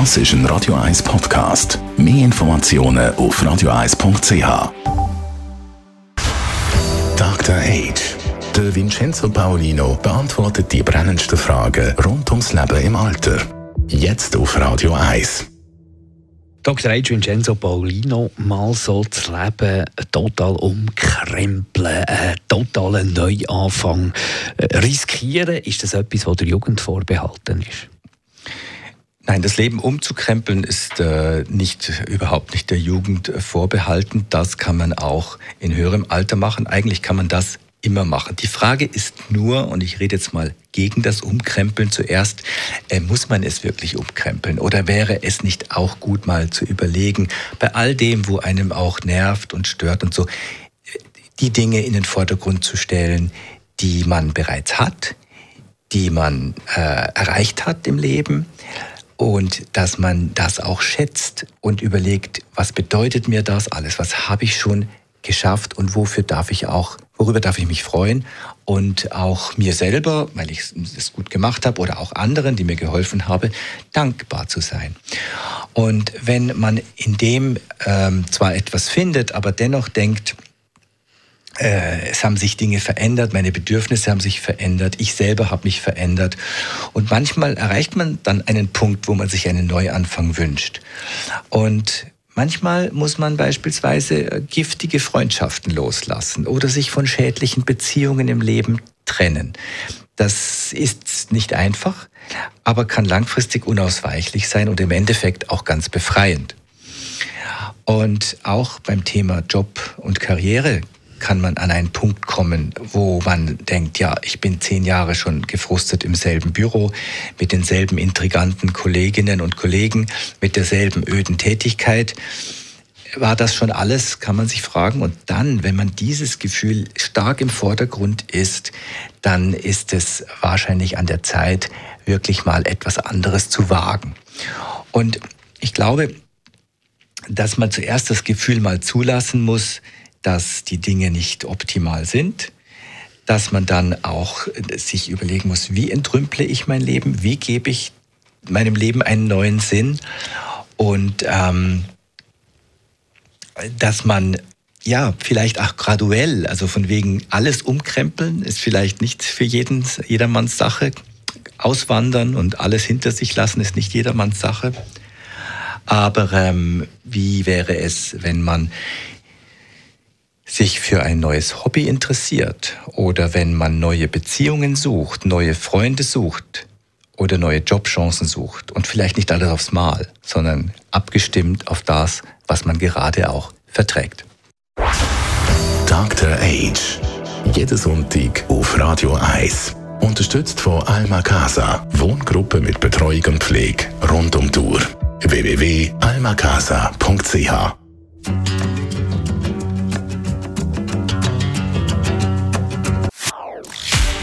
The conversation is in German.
Das ist ein Radio 1 Podcast. Mehr Informationen auf radio1.ch. Dr. Age. Der Vincenzo Paolino beantwortet die brennendsten Fragen rund ums Leben im Alter. Jetzt auf Radio 1. Dr. H. Vincenzo Paulino, mal so das Leben total umkrempeln, einen totalen Neuanfang äh, riskieren, ist das etwas, was der Jugend vorbehalten ist? Nein, das Leben umzukrempeln ist äh, nicht überhaupt nicht der Jugend vorbehalten. Das kann man auch in höherem Alter machen. Eigentlich kann man das immer machen. Die Frage ist nur, und ich rede jetzt mal gegen das Umkrempeln zuerst, äh, muss man es wirklich umkrempeln oder wäre es nicht auch gut mal zu überlegen, bei all dem, wo einem auch nervt und stört und so, die Dinge in den Vordergrund zu stellen, die man bereits hat, die man äh, erreicht hat im Leben und dass man das auch schätzt und überlegt, was bedeutet mir das alles, was habe ich schon geschafft und wofür darf ich auch, worüber darf ich mich freuen und auch mir selber, weil ich es gut gemacht habe oder auch anderen, die mir geholfen haben, dankbar zu sein. Und wenn man in dem ähm, zwar etwas findet, aber dennoch denkt, es haben sich Dinge verändert, meine Bedürfnisse haben sich verändert, ich selber habe mich verändert. Und manchmal erreicht man dann einen Punkt, wo man sich einen Neuanfang wünscht. Und Manchmal muss man beispielsweise äh, giftige Freundschaften loslassen oder sich von schädlichen Beziehungen im Leben trennen. Das ist nicht einfach, aber kann langfristig unausweichlich sein und im Endeffekt auch ganz befreiend. Und auch beim Thema Job und Karriere kann man an einen Punkt kommen, wo man denkt, ja, ich bin zehn Jahre schon gefrustet im selben Büro, mit denselben intriganten Kolleginnen und Kollegen, mit derselben öden Tätigkeit. War das schon alles, kann man sich fragen. Und dann, wenn man dieses Gefühl stark im Vordergrund ist, dann ist es wahrscheinlich an der Zeit, wirklich mal etwas anderes zu wagen. Und ich glaube, dass man zuerst das Gefühl mal zulassen muss, dass die Dinge nicht optimal sind, dass man dann auch sich überlegen muss, wie entrümple ich mein Leben, wie gebe ich meinem Leben einen neuen Sinn und ähm, dass man ja, vielleicht auch graduell, also von wegen alles umkrempeln ist vielleicht nicht für jeden, jedermanns Sache. Auswandern und alles hinter sich lassen ist nicht jedermanns Sache. Aber ähm, wie wäre es, wenn man sich für ein neues Hobby interessiert oder wenn man neue Beziehungen sucht, neue Freunde sucht oder neue Jobchancen sucht und vielleicht nicht alles aufs Mal, sondern abgestimmt auf das, was man gerade auch verträgt. Dr. Age. Jeden Sonntag auf Radio 1. Unterstützt von Alma Casa. Wohngruppe mit Betreuung und Pflege rund um Tour. www.almacasa.ch